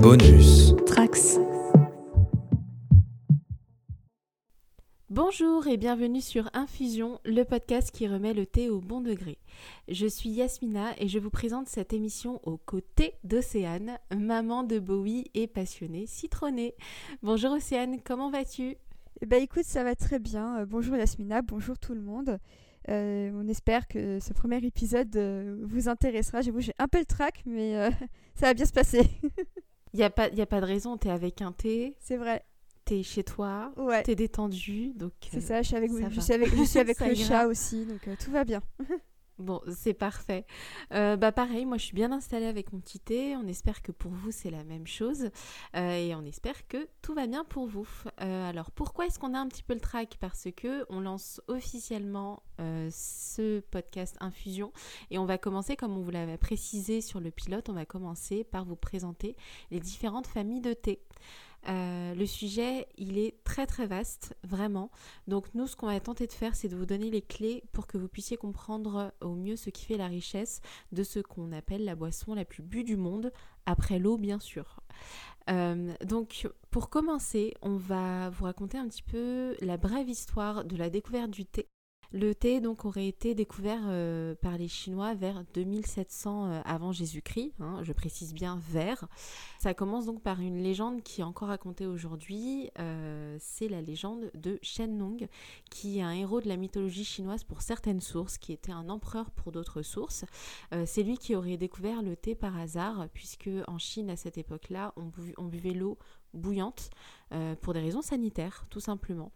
Bonus. Trax. Bonjour et bienvenue sur Infusion, le podcast qui remet le thé au bon degré. Je suis Yasmina et je vous présente cette émission aux côtés d'Océane, maman de Bowie et passionnée citronnée. Bonjour Océane, comment vas-tu? Eh ben écoute, ça va très bien. Euh, bonjour Yasmina, bonjour tout le monde. Euh, on espère que ce premier épisode euh, vous intéressera. J'avoue, j'ai un peu le trac, mais euh, ça va bien se passer. Il n'y a, pas- y a pas de raison, t'es avec un thé, C'est vrai. t'es chez toi, Ouais. t'es détendu, donc... C'est euh, ça, je suis avec, je va. suis avec, je suis avec le chat aussi, donc euh, tout va bien. Bon, c'est parfait. Euh, bah pareil, moi je suis bien installée avec mon petit thé. On espère que pour vous c'est la même chose Euh, et on espère que tout va bien pour vous. Euh, alors pourquoi est-ce qu'on a un petit peu le track Parce que on lance officiellement ce podcast Infusion et on va commencer comme on vous l'avait précisé sur le pilote. On va commencer par vous présenter les différentes familles de thé. Euh, le sujet, il est très très vaste, vraiment. Donc nous, ce qu'on va tenter de faire, c'est de vous donner les clés pour que vous puissiez comprendre au mieux ce qui fait la richesse de ce qu'on appelle la boisson la plus bue du monde, après l'eau bien sûr. Euh, donc pour commencer, on va vous raconter un petit peu la brève histoire de la découverte du thé. Le thé donc aurait été découvert euh, par les Chinois vers 2700 euh, avant Jésus-Christ, hein, je précise bien vers. Ça commence donc par une légende qui est encore racontée aujourd'hui, euh, c'est la légende de Shenlong, qui est un héros de la mythologie chinoise pour certaines sources, qui était un empereur pour d'autres sources. C'est lui qui aurait découvert le thé par hasard, puisque en Chine à cette époque-là, on buvait l'eau bouillante euh, pour des raisons sanitaires, tout simplement.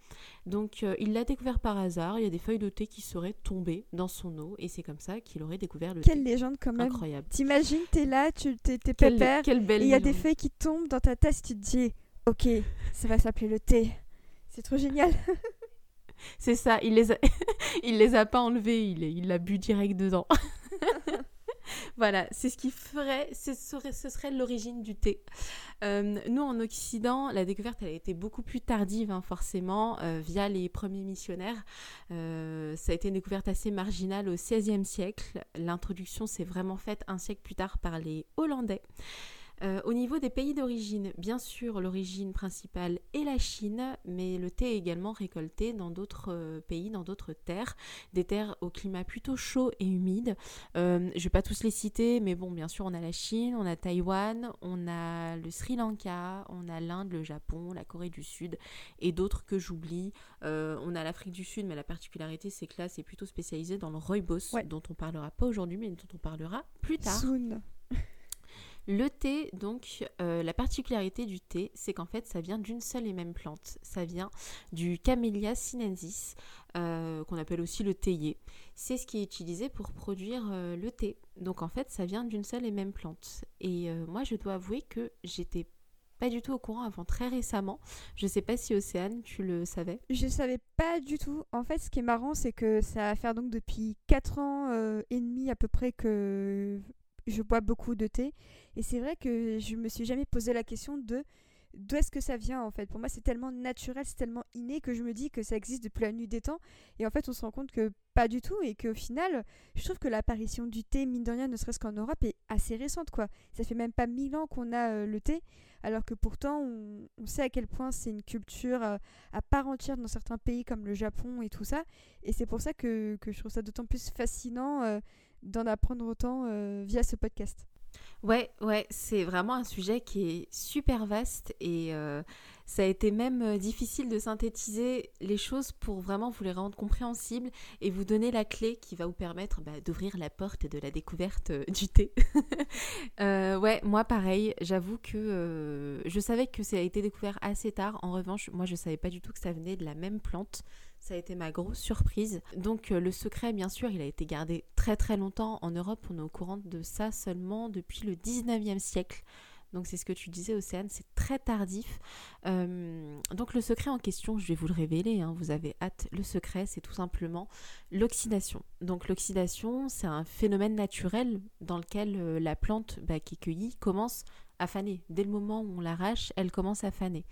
Donc euh, il l'a découvert par hasard, il y a des feuilles de thé qui seraient tombées dans son eau, et c'est comme ça qu'il aurait découvert le Quelle thé. légende quand même. Incroyable. T'imagines, t'es là, tu t'es t'es Quelle, pépère, quelle et il y a des feuilles qui tombent dans ta tasse, tu te dis, ok, ça va s'appeler le thé. C'est trop génial. C'est ça, il les a, il les a pas enlevés, il il l'a bu direct dedans. voilà, c'est ce qui ferait, ce serait, serait l'origine du thé. Euh, nous, en Occident, la découverte, elle a été beaucoup plus tardive, hein, forcément, euh, via les premiers missionnaires. Euh, ça a été une découverte assez marginale au XVIe siècle. L'introduction s'est vraiment faite un siècle plus tard par les Hollandais. Euh, au niveau des pays d'origine, bien sûr, l'origine principale est la Chine, mais le thé est également récolté dans d'autres euh, pays, dans d'autres terres, des terres au climat plutôt chaud et humide. Euh, je ne vais pas tous les citer, mais bon, bien sûr, on a la Chine, on a Taïwan, on a le Sri Lanka, on a l'Inde, le Japon, la Corée du Sud et d'autres que j'oublie. Euh, on a l'Afrique du Sud, mais la particularité, c'est que là, c'est plutôt spécialisé dans le rooibos, Ouais. dont on parlera pas aujourd'hui, mais dont on parlera plus tard. Soon. Le thé, donc, euh, la particularité du thé, c'est qu'en fait, ça vient d'une seule et même plante. Ça vient du Camellia sinensis, euh, qu'on appelle aussi le théier. C'est ce qui est utilisé pour produire euh, le thé. Donc, en fait, ça vient d'une seule et même plante. Et moi, je dois avouer que j'étais pas du tout au courant avant très récemment. Je sais pas si Océane, tu le savais. Je savais pas du tout. En fait, ce qui est marrant, c'est que ça va faire donc depuis 4 ans et demi à peu près que je bois beaucoup de thé. Et c'est vrai que je me suis jamais posé la question de d'où est-ce que ça vient en fait. Pour moi, c'est tellement naturel, c'est tellement inné que je me dis que ça existe depuis la nuit des temps. Et en fait, on se rend compte que pas du tout et qu'au final, je trouve que l'apparition du thé, mine de rien, ne serait-ce qu'en Europe, est assez récente quoi. Ça fait même pas mille ans qu'on a euh, le thé, alors que pourtant, on, sait à quel point c'est une culture euh, à part entière dans certains pays comme le Japon et tout ça. Et c'est pour ça que, que je trouve ça d'autant plus fascinant euh, d'en apprendre autant euh, via ce podcast. Ouais, ouais, c'est vraiment un sujet qui est super vaste et euh, ça a été même euh, difficile de synthétiser les choses pour vraiment vous les rendre compréhensibles et vous donner la clé qui va vous permettre bah, d'ouvrir la porte de la découverte du thé. Ouais, moi pareil, j'avoue que je savais que ça a été découvert assez tard. En revanche, moi je savais pas du tout que ça venait de la même plante. Ça a été ma grosse surprise. Donc euh, le secret, bien sûr, il a été gardé très très longtemps. En Europe, on est au courant de ça seulement depuis le 19e siècle. Donc c'est ce que tu disais, Océane, c'est très tardif. Euh, donc le secret en question, je vais vous le révéler, hein, vous avez hâte. Le secret, c'est tout simplement l'oxydation. Donc l'oxydation, c'est un phénomène naturel dans lequel euh, la plante bah, qui est cueillie commence à faner. Dès le moment où on l'arrache, elle commence à faner.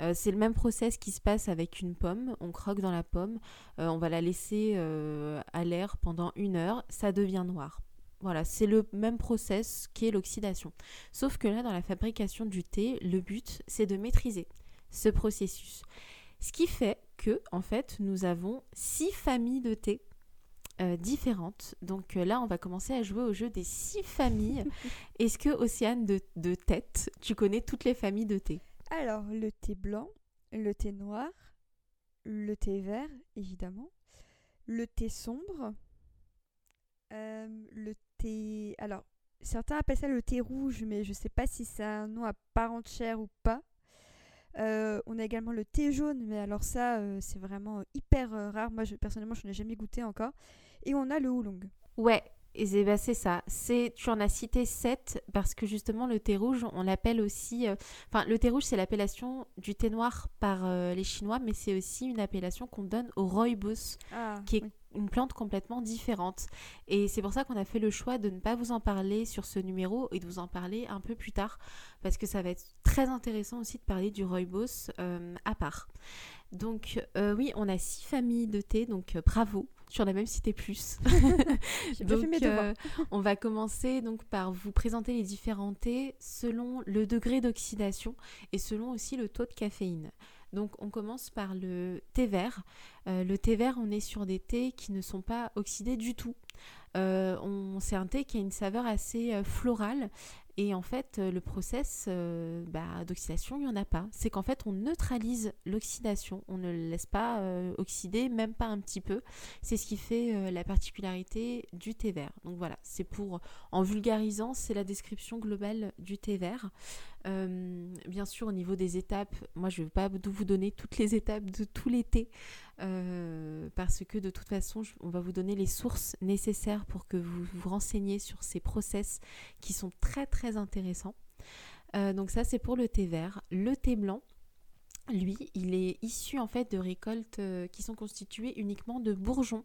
Euh, c'est le même process qui se passe avec une pomme. On croque dans la pomme, euh, on va la laisser euh, à l'air pendant une heure, ça devient noir. Voilà, c'est le même process qu'est l'oxydation. Sauf que là, dans la fabrication du thé, le but, c'est de maîtriser ce processus. Ce qui fait que, en fait, nous avons six familles de thé euh, différentes. Donc euh, là, on va commencer à jouer au jeu des six familles. Est-ce que, Océane de, de tête, tu connais toutes les familles de thé? Alors, le thé blanc, le thé noir, le thé vert, évidemment, le thé sombre, euh, le thé... Alors, certains appellent ça le thé rouge, mais je ne sais pas si c'est un nom à part entière ou pas. Euh, on a également le thé jaune, mais alors ça, euh, c'est vraiment hyper rare. Moi, je, personnellement, je n'ai jamais goûté encore. Et on a le oolong. Ouais, et c'est bah, ça. C'est tu en as cité 7 parce que justement le thé rouge, on l'appelle aussi enfin le thé rouge c'est l'appellation du thé noir par les chinois mais c'est aussi une appellation qu'on donne au rooibos Ah, qui est oui. une plante complètement différente. Et c'est pour ça qu'on a fait le choix de ne pas vous en parler sur ce numéro et de vous en parler un peu plus tard, parce que ça va être très intéressant aussi de parler du rooibos euh, à part. Donc euh, oui, on a six familles de thé, donc euh, bravo. En as même cité plus. Donc, euh, on va commencer donc par vous présenter les différents thés selon le degré d'oxydation et selon aussi le taux de caféine. Donc on commence par le thé vert. Euh, le thé vert, on est sur des thés qui ne sont pas oxydés du tout. Euh, on- c'est un thé qui a une saveur assez florale et en fait euh, le process euh, bah, d'oxydation, il n'y en a pas. C'est qu'en fait on neutralise l'oxydation, on ne le laisse pas euh, oxyder, même pas un petit peu. C'est ce qui fait euh, la particularité du thé vert. Donc voilà, c'est pour, en vulgarisant, c'est la description globale du thé vert. Euh, bien sûr, au niveau des étapes, moi je ne vais pas vous donner toutes les étapes de tous les thés, euh, parce que de toute façon, on va vous donner les sources nécessaires pour que vous vous renseigniez sur ces process qui sont très très intéressants. Euh, donc ça, c'est pour le thé vert. Le thé blanc, lui, il est issu en fait de récoltes euh, qui sont constituées uniquement de bourgeons.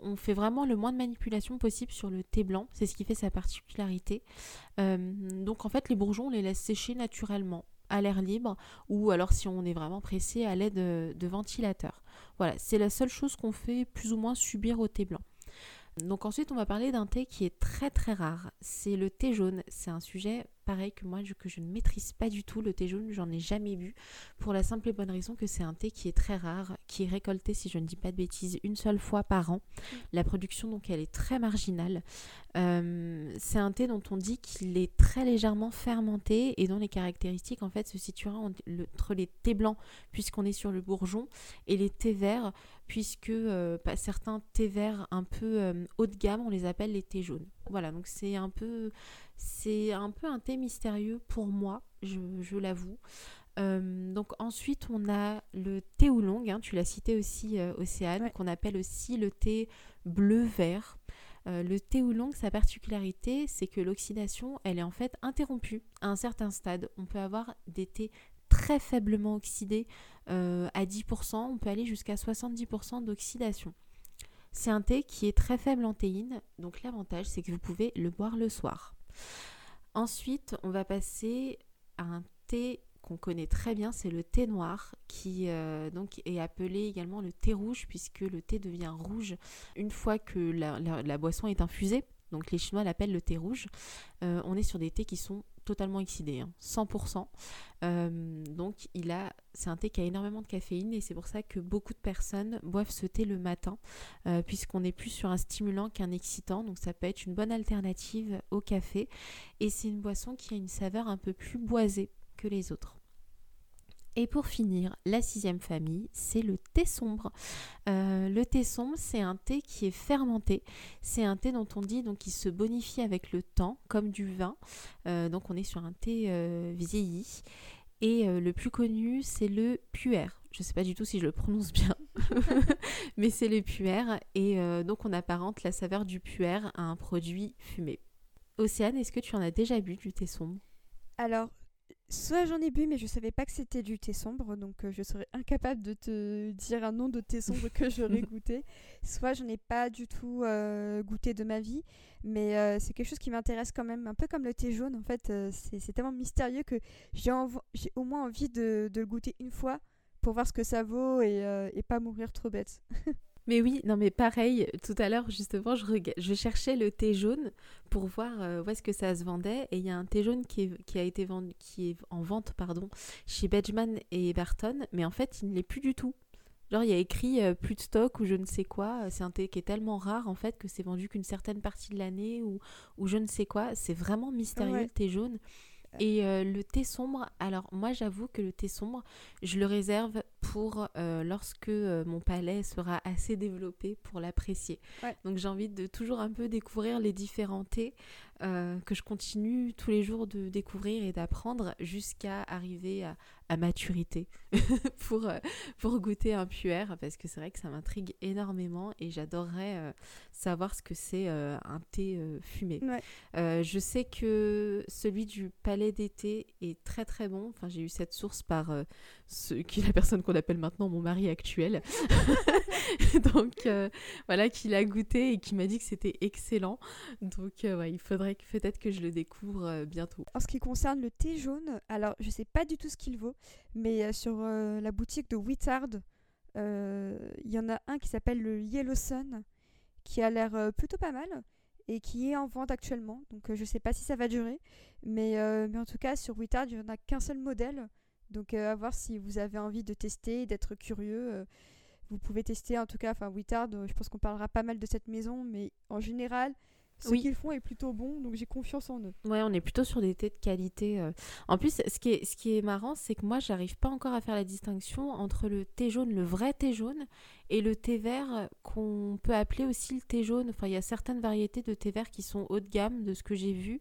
On fait vraiment le moins de manipulation possible sur le thé blanc, c'est ce qui fait sa particularité. Euh, donc en fait, les bourgeons, on les laisse sécher naturellement à l'air libre ou alors si on est vraiment pressé à l'aide de, de ventilateurs. Voilà, c'est la seule chose qu'on fait plus ou moins subir au thé blanc. Donc ensuite, on va parler d'un thé qui est très très rare. C'est le thé jaune. C'est un sujet pareil que moi que je ne maîtrise pas du tout. Le thé jaune, j'en ai jamais bu pour la simple et bonne raison que c'est un thé qui est très rare, qui est récolté, si je ne dis pas de bêtises, une seule fois par an. La production, donc, elle est très marginale. Euh, c'est un thé dont on dit qu'il est très légèrement fermenté et dont les caractéristiques, en fait, se situeraient entre le- entre les thés blancs, puisqu'on est sur le bourgeon, et les thés verts, puisque euh, pas- certains thés verts un peu euh, haut de gamme, on les appelle les thés jaunes. Voilà, donc c'est un peu, c'est un peu un thé mystérieux pour moi, je, je l'avoue. Euh, donc ensuite on a le thé oolong, hein, tu l'as cité aussi euh, Océane, Ouais. qu'on appelle aussi le thé bleu-vert. Euh, le thé oolong, sa particularité, c'est que l'oxydation, elle est en fait interrompue à un certain stade. On peut avoir des thés très faiblement oxydés à 10%, on peut aller jusqu'à 70% d'oxydation. C'est un thé qui est très faible en théine, donc l'avantage c'est que vous pouvez le boire le soir. Ensuite, on va passer à un thé qu'on connaît très bien, c'est le thé noir, qui euh, donc est appelé également le thé rouge, puisque le thé devient rouge une fois que la, boisson est infusée. Donc les Chinois l'appellent le thé rouge. Euh, on est sur des thés qui sont totalement oxydés, hein, 100%. Euh, donc il a, c'est un thé qui a énormément de caféine et c'est pour ça que beaucoup de personnes boivent ce thé le matin, puisqu'on est plus sur un stimulant qu'un excitant. Donc ça peut être une bonne alternative au café. Et c'est une boisson qui a une saveur un peu plus boisée que les autres. Et pour finir, la sixième famille, c'est le thé sombre. Euh, le thé sombre, c'est un thé qui est fermenté. C'est un thé dont on dit donc se bonifie avec le temps, comme du vin. Euh, donc on est sur un thé euh, vieilli. Et le plus connu, c'est le puer. Je ne sais pas du tout si je le prononce bien, mais c'est le puer. Et donc on apparente la saveur du puer à un produit fumé. Océane, est-ce que tu en as déjà bu du thé sombre? Alors, soit j'en ai bu, mais je savais pas que c'était du thé sombre, donc euh, je serais incapable de te dire un nom de thé sombre que j'aurais goûté. Soit j'en ai pas du tout euh, goûté de ma vie, mais euh, c'est quelque chose qui m'intéresse quand même, un peu comme le thé jaune. En fait, euh, c'est tellement mystérieux que j'ai au moins envie de, de le goûter une fois pour voir ce que ça vaut et, et pas mourir trop bête. Mais oui, non mais pareil, tout à l'heure justement, je, je cherchais le thé jaune pour voir euh, où est-ce que ça se vendait et il y a un thé jaune qui est, qui a été vendu, qui est en vente pardon, chez Benjamin et Barton, mais en fait il ne l'est plus du tout. Genre il y a écrit euh, plus de stock ou je ne sais quoi, c'est un thé qui est tellement rare en fait que c'est vendu qu'une certaine partie de l'année ou, ou je ne sais quoi, c'est vraiment mystérieux le thé jaune. Et euh, le thé sombre, alors moi j'avoue que le thé sombre, je le réserve pour euh, lorsque euh, mon palais sera assez développé pour l'apprécier. Donc j'ai envie de toujours un peu découvrir les différents thés que je continue tous les jours de découvrir et d'apprendre jusqu'à arriver à, à maturité pour, euh, pour goûter un puer parce que c'est vrai que ça m'intrigue énormément et j'adorerais euh, savoir ce que c'est euh, un thé fumé. je sais que celui du palais d'été est très très bon. Enfin, j'ai eu cette source par ce, qui est la personne qu'on appelle maintenant mon mari actuel. Donc voilà, qui l'a goûté et qui m'a dit que c'était excellent. Donc il faudrait peut-être que je le découvre bientôt. En ce qui concerne le thé jaune, alors je sais pas du tout ce qu'il vaut. Mais euh, sur euh, la boutique de Wittard, euh, il y en a un qui s'appelle le Yellow Sun, qui a l'air plutôt pas mal et qui est en vente actuellement. Donc je sais pas si ça va durer. Mais, mais en tout cas, sur Wittard, il n'y en a qu'un seul modèle. Donc à voir si vous avez envie de tester, d'être curieux. vous pouvez tester en tout cas, enfin Wittard, je pense qu'on parlera pas mal de cette maison, mais en général, ce qu'ils font est plutôt bon, donc j'ai confiance en eux. Ouais, on est plutôt sur des thés de qualité. Euh. En plus, ce qui est, ce qui est marrant, c'est que moi, j'arrive pas encore à faire la distinction entre le thé jaune, le vrai thé jaune, et le thé vert qu'on peut appeler aussi le thé jaune. Enfin, il y a certaines variétés de thé vert qui sont haut de gamme, de ce que j'ai vu,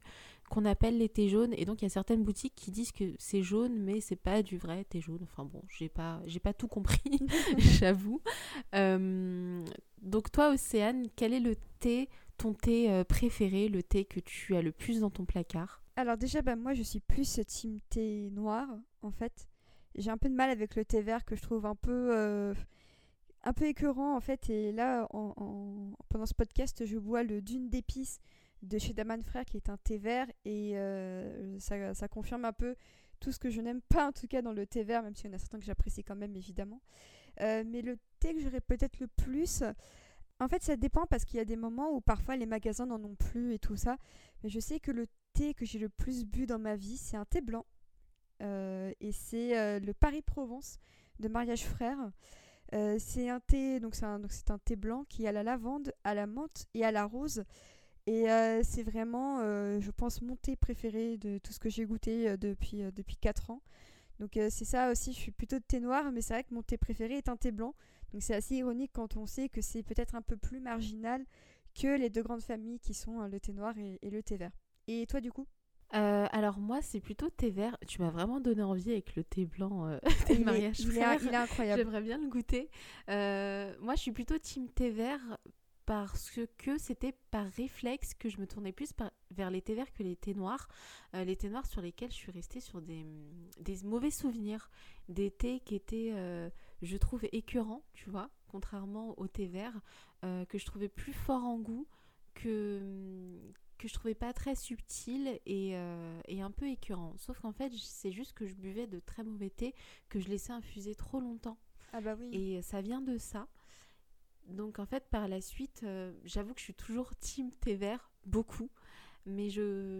qu'on appelle les thés jaunes. Et donc, il y a certaines boutiques qui disent que c'est jaune, mais c'est pas du vrai thé jaune. Enfin bon, j'ai pas, j'ai pas tout compris, j'avoue. Euh, donc, toi, Océane, quel est le thé ton thé euh, préféré, le thé que tu as le plus dans ton placard Alors déjà, bah, moi je suis plus team thé noir en fait. J'ai un peu de mal avec le thé vert que je trouve un peu, euh, un peu écœurant en fait. Et là, en, pendant ce podcast, je bois le Dune d'épices de chez Daman Frère qui est un thé vert et euh, ça, confirme un peu tout ce que je n'aime pas en tout cas dans le thé vert, même s'il y en a certains que j'apprécie quand même évidemment. mais le thé que j'aurais peut-être le plus, en fait, ça dépend parce qu'il y a des moments où parfois les magasins n'en ont plus et tout ça. Mais je sais que le thé que j'ai le plus bu dans ma vie, c'est un thé blanc. Euh, et c'est euh, le Paris-Provence de Mariage Frère. Euh, c'est un thé, donc c'est un, thé blanc qui a la lavande, à la menthe et à la rose. Et c'est vraiment, je pense, mon thé préféré de tout ce que j'ai goûté depuis, depuis 4 ans. Donc c'est ça aussi, je suis plutôt de thé noir, mais c'est vrai que mon thé préféré est un thé blanc. Donc c'est assez ironique quand on sait que c'est peut-être un peu plus marginal que les deux grandes familles qui sont euh, le thé noir et, le thé vert. Et toi du coup? Euh, alors moi c'est plutôt thé vert. Tu m'as vraiment donné envie avec le thé blanc euh, mariage il, est, il est incroyable. J'aimerais bien le goûter. moi je suis plutôt team thé vert parce que c'était par réflexe que je me tournais plus vers les thés verts que les thés noirs. les thés noirs sur lesquels je suis restée sur des, des mauvais souvenirs. Des thés qui étaient je trouve écœurant, tu vois, contrairement au thé vert, euh, que je trouvais plus fort en goût, que, que je trouvais pas très subtil et, euh, et un peu écœurant. Sauf qu'en fait, c'est juste que je buvais de très mauvais thé, que je laissais infuser trop longtemps. Ah bah oui. Et ça vient de ça. Donc en fait, par la suite, euh, j'avoue que je suis toujours team thé vert, beaucoup mais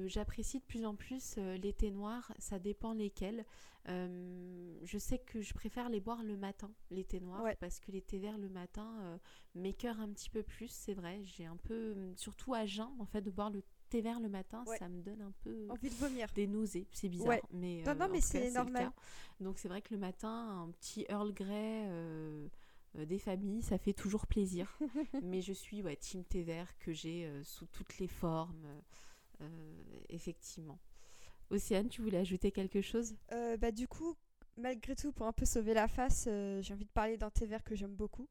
j'apprécie de plus en plus euh, les thés noirs, ça dépend lesquels. Euh, je sais que je préfère les boire le matin, les thés noirs, parce que les thés verts le matin euh, m'écœurent un petit peu plus, c'est vrai. J'ai un peu, surtout à jeun, en fait, de boire le thé vert le matin, ça me donne un peu envie de vomir, des nausées, c'est bizarre, mais non, non mais c'est normal. Donc c'est vrai que le matin, un petit Earl Grey. des familles, ça fait toujours plaisir. mais je suis ouais, team thé vert que j'ai sous toutes les formes. Euh, effectivement. Océane, tu voulais ajouter quelque chose? Euh, bah, Du coup, malgré tout, pour un peu sauver la face, euh, j'ai envie de parler d'un thé vert que j'aime beaucoup.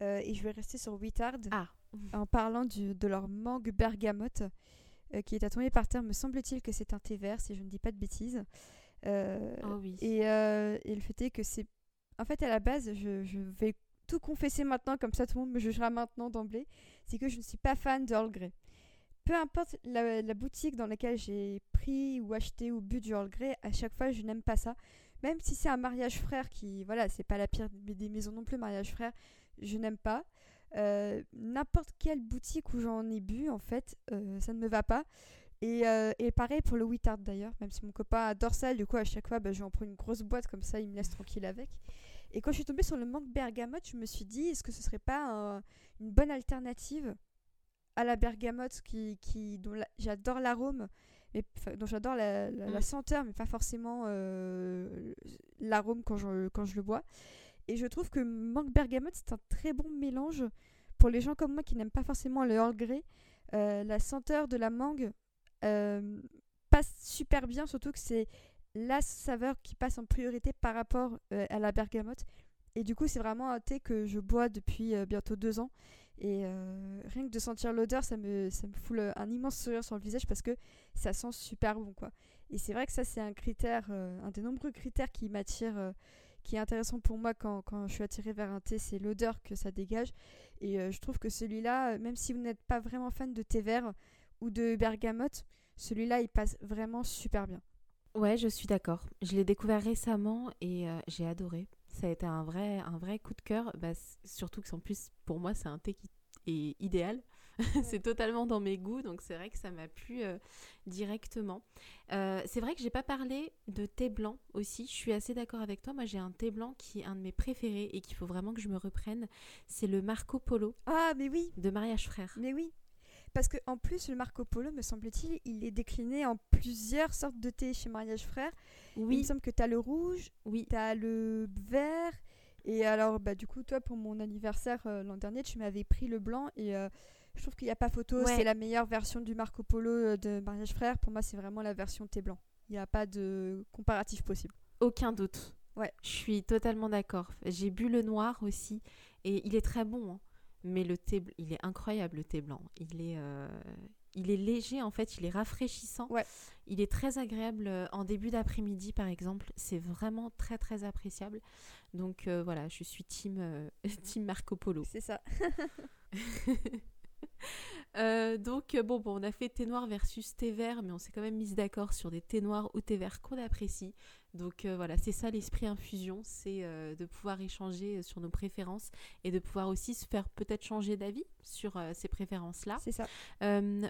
et je vais rester sur Wittard ah. en parlant du, de leur mangue bergamote qui est à tomber par terre. Me semble-t-il que c'est un thé vert, si je ne dis pas de bêtises. oh oui. et, et, le fait est que c'est. En fait, à la base, je, je, vais tout confesser maintenant, comme ça tout le monde me jugera maintenant d'emblée. C'est que je ne suis pas fan d'Earl Grey peu importe la, boutique dans laquelle j'ai pris ou acheté ou bu du Earl Grey, à chaque fois je n'aime pas ça. Même si c'est un mariage frère qui, voilà, c'est pas la pire des maisons non plus, mariage frère, je n'aime pas. n'importe quelle boutique où j'en ai bu, en fait, ça ne me va pas. Et, et, pareil pour le Wittard d'ailleurs, même si mon copain adore ça, du coup à chaque fois bah, je vais en prendre une grosse boîte comme ça, il me laisse tranquille avec. Et quand je suis tombée sur le manque bergamote, je me suis dit, est-ce que ce serait pas une bonne alternative à la bergamote qui, qui, dont j'adore l'arôme, mais dont j'adore la, mm. senteur, mais pas forcément euh, l'arôme quand je, quand je le bois. Et je trouve que mangue bergamote, c'est un très bon mélange pour les gens comme moi qui n'aiment pas forcément le Earl Grey. Euh, la senteur de la mangue euh, passe super bien, surtout que c'est la saveur qui passe en priorité par rapport à la bergamote. Et du coup, c'est vraiment un thé que je bois depuis bientôt deux ans. Et euh, rien que de sentir l'odeur, ça me, ça me fout un immense sourire sur le visage parce que ça sent super bon. quoi. Et c'est vrai que ça, c'est un critère, euh, un des nombreux critères qui m'attire, euh, qui est intéressant pour moi quand, quand je suis attirée vers un thé, c'est l'odeur que ça dégage. Et je trouve que celui-là, même si vous n'êtes pas vraiment fan de thé vert ou de bergamote, celui-là, il passe vraiment super bien. Ouais, je suis d'accord. Je l'ai découvert récemment et j'ai adoré ça a été un vrai, un vrai coup de cœur. Bah, surtout que en plus, pour moi, c'est un thé qui est idéal. c'est totalement dans mes goûts, donc c'est vrai que ça m'a plu euh, directement. Euh, c'est vrai que j'ai pas parlé de thé blanc aussi. Je suis assez d'accord avec toi. Moi, j'ai un thé blanc qui est un de mes préférés et qu'il faut vraiment que je me reprenne. C'est le Marco Polo. Ah, mais oui. De Mariage Frère. Mais oui. Parce qu'en plus, le Marco Polo, me semble-t-il, il est décliné en plusieurs sortes de thé chez Mariage Frère. Oui. Il me semble que tu as le rouge, oui. tu as le vert. Et alors, bah, du coup, toi, pour mon anniversaire euh, l'an dernier, tu m'avais pris le blanc. Et euh, je trouve qu'il n'y a pas photo. C'est la meilleure version du Marco Polo euh, de Mariage Frère. Pour moi, c'est vraiment la version thé blanc. Il n'y a pas de comparatif possible. Aucun doute. Ouais. Je suis totalement d'accord. J'ai bu le noir aussi. Et il est très bon. Hein. Mais le thé, il est incroyable le thé blanc. Il est, euh, il est léger en fait, il est rafraîchissant. Ouais. Il est très agréable euh, en début d'après-midi par exemple. C'est vraiment très très appréciable. Donc euh, voilà, je suis team, team Marco Polo. C'est ça. donc bon, bon, on a fait thé noir versus thé vert, mais on s'est quand même mis d'accord sur des thés noirs ou thé verts qu'on apprécie. Donc euh, voilà, c'est ça l'esprit infusion, c'est euh, de pouvoir échanger euh, sur nos préférences et de pouvoir aussi se faire peut-être changer d'avis sur ces préférences-là. C'est ça.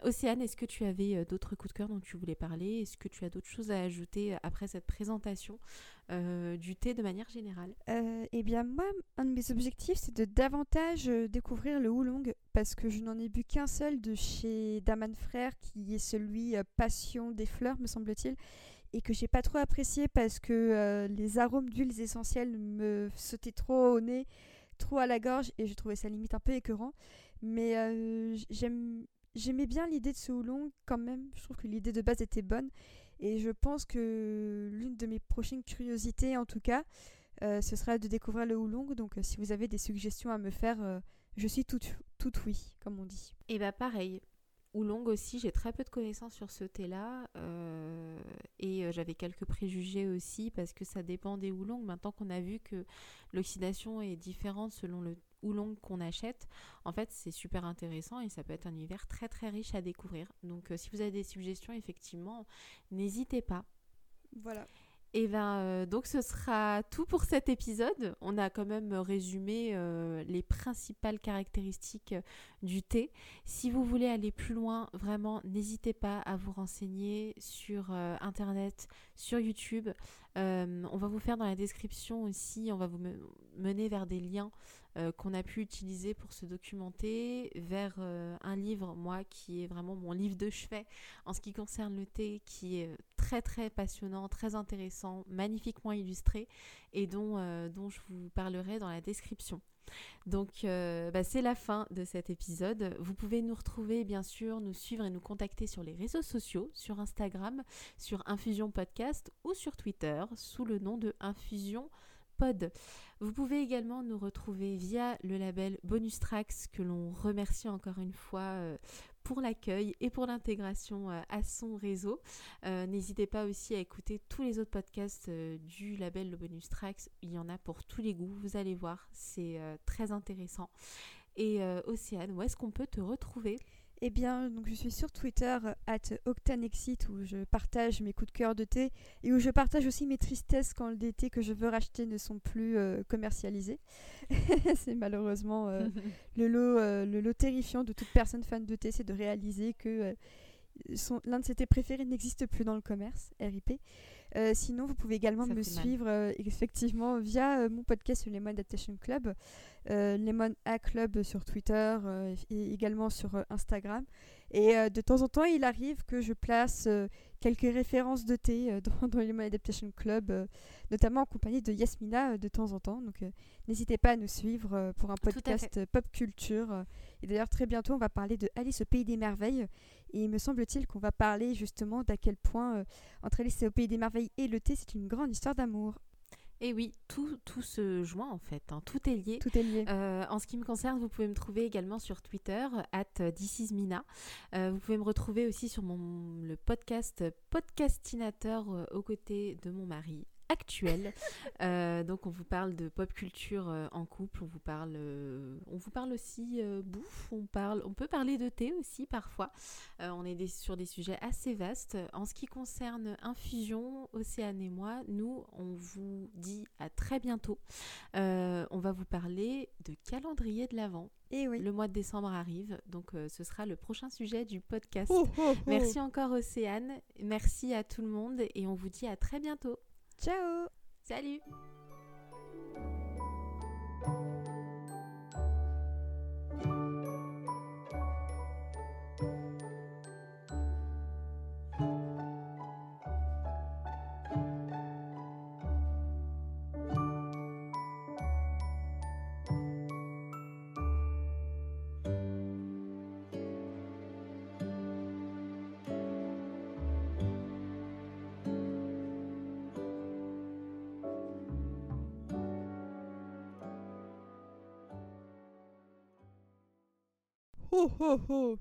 Océane, est-ce que tu avais d'autres coups de cœur dont tu voulais parler? Est-ce que tu as d'autres choses à ajouter après cette présentation du thé de manière générale? Eh bien moi, un de mes objectifs, c'est de davantage découvrir le oolong parce que je n'en ai bu qu'un seul de chez Daman Frère qui est celui Passion des fleurs, me semble-t-il et que j'ai pas trop apprécié parce que euh, les arômes d'huiles essentielles me sautaient trop au nez, trop à la gorge et je trouvais ça limite un peu écœurant. Mais euh, j'aimais bien l'idée de ce houlon quand même. Je trouve que l'idée de base était bonne et je pense que l'une de mes prochaines curiosités en tout cas, euh, ce sera de découvrir le houlong. Donc si vous avez des suggestions à me faire, je suis toute, toute oui, comme on dit. Et bah pareil, Oolong aussi, j'ai très peu de connaissances sur ce thé-là euh, et euh, j'avais quelques préjugés aussi parce que ça dépend des oolongs. Maintenant qu'on a vu que l'oxydation est différente selon le oolong qu'on achète, en fait c'est super intéressant et ça peut être un univers très très riche à découvrir. Donc euh, si vous avez des suggestions, effectivement, n'hésitez pas. Voilà. Et ben euh, donc ce sera tout pour cet épisode. On a quand même résumé euh, les principales caractéristiques du thé. Si vous voulez aller plus loin, vraiment n'hésitez pas à vous renseigner sur euh, internet, sur YouTube. on va vous faire dans la description aussi, on va vous mener vers des liens euh, qu'on a pu utiliser pour se documenter vers euh, un livre, moi, qui est vraiment mon livre de chevet en ce qui concerne le thé, qui est très très passionnant, très intéressant, magnifiquement illustré et dont, euh, dont je vous parlerai dans la description. Donc bah, c'est la fin de cet épisode. Vous pouvez nous retrouver bien sûr, nous suivre et nous contacter sur les réseaux sociaux, sur Instagram, sur Infusion Podcast ou sur Twitter sous le nom de Infusion vous pouvez également nous retrouver via le label Bonus Tracks que l'on remercie encore une fois euh, pour l'accueil et pour l'intégration euh, à son réseau. Euh, n'hésitez pas aussi à écouter tous les autres podcasts du label Bonus Tracks. Il y en a pour tous les goûts, vous allez voir, c'est très intéressant. Et Océane, où est-ce qu'on peut te retrouver? Eh bien, donc je suis sur Twitter at Octanexit où je partage mes coups de cœur de thé et où je partage aussi mes tristesses quand les thés que je veux racheter ne sont plus euh, commercialisés. c'est malheureusement euh, le, lot, euh, le lot terrifiant de toute personne fan de thé, c'est de réaliser que l'un de ses thés préférés n'existe plus dans le commerce, RIP. Euh, sinon, vous pouvez également me suivre euh, effectivement via euh, mon podcast Lemon Adaptation Club, Lemon A Club sur Twitter et également sur Instagram. Et de temps en temps, il arrive que je place quelques références de thé dans, dans Lemon Adaptation Club, notamment en compagnie de Yasmina de temps en temps. Donc n'hésitez pas à nous suivre pour un podcast pop culture. Et d'ailleurs, très bientôt, on va parler de Alice au Pays des Merveilles. Et il me semble-t-il qu'on va parler justement d'à quel point entre Alice au Pays des Merveilles et le thé, c'est une grande histoire d'amour. Et oui, tout, tout se joint en fait, hein. tout est lié. Tout est lié. Euh, en ce qui me concerne, vous pouvez me trouver également sur Twitter, at Mina. Euh, vous pouvez me retrouver aussi sur mon, le podcast Podcastinateur euh, aux côtés de mon mari, actuelle. Euh, donc on vous parle de pop culture euh, en couple, on vous parle, euh, on vous parle aussi bouffe, on parle, on peut parler de thé aussi parfois. on est sur des sujets assez vastes. En ce qui concerne Infusion, Océane et moi, nous on vous dit à très bientôt. on va vous parler de calendrier de l'avant. Et oui. Le mois de décembre arrive, donc ce sera le prochain sujet du podcast. Merci encore Océane, merci à tout le monde et on vous dit à très bientôt. Ciao. Salut Huh.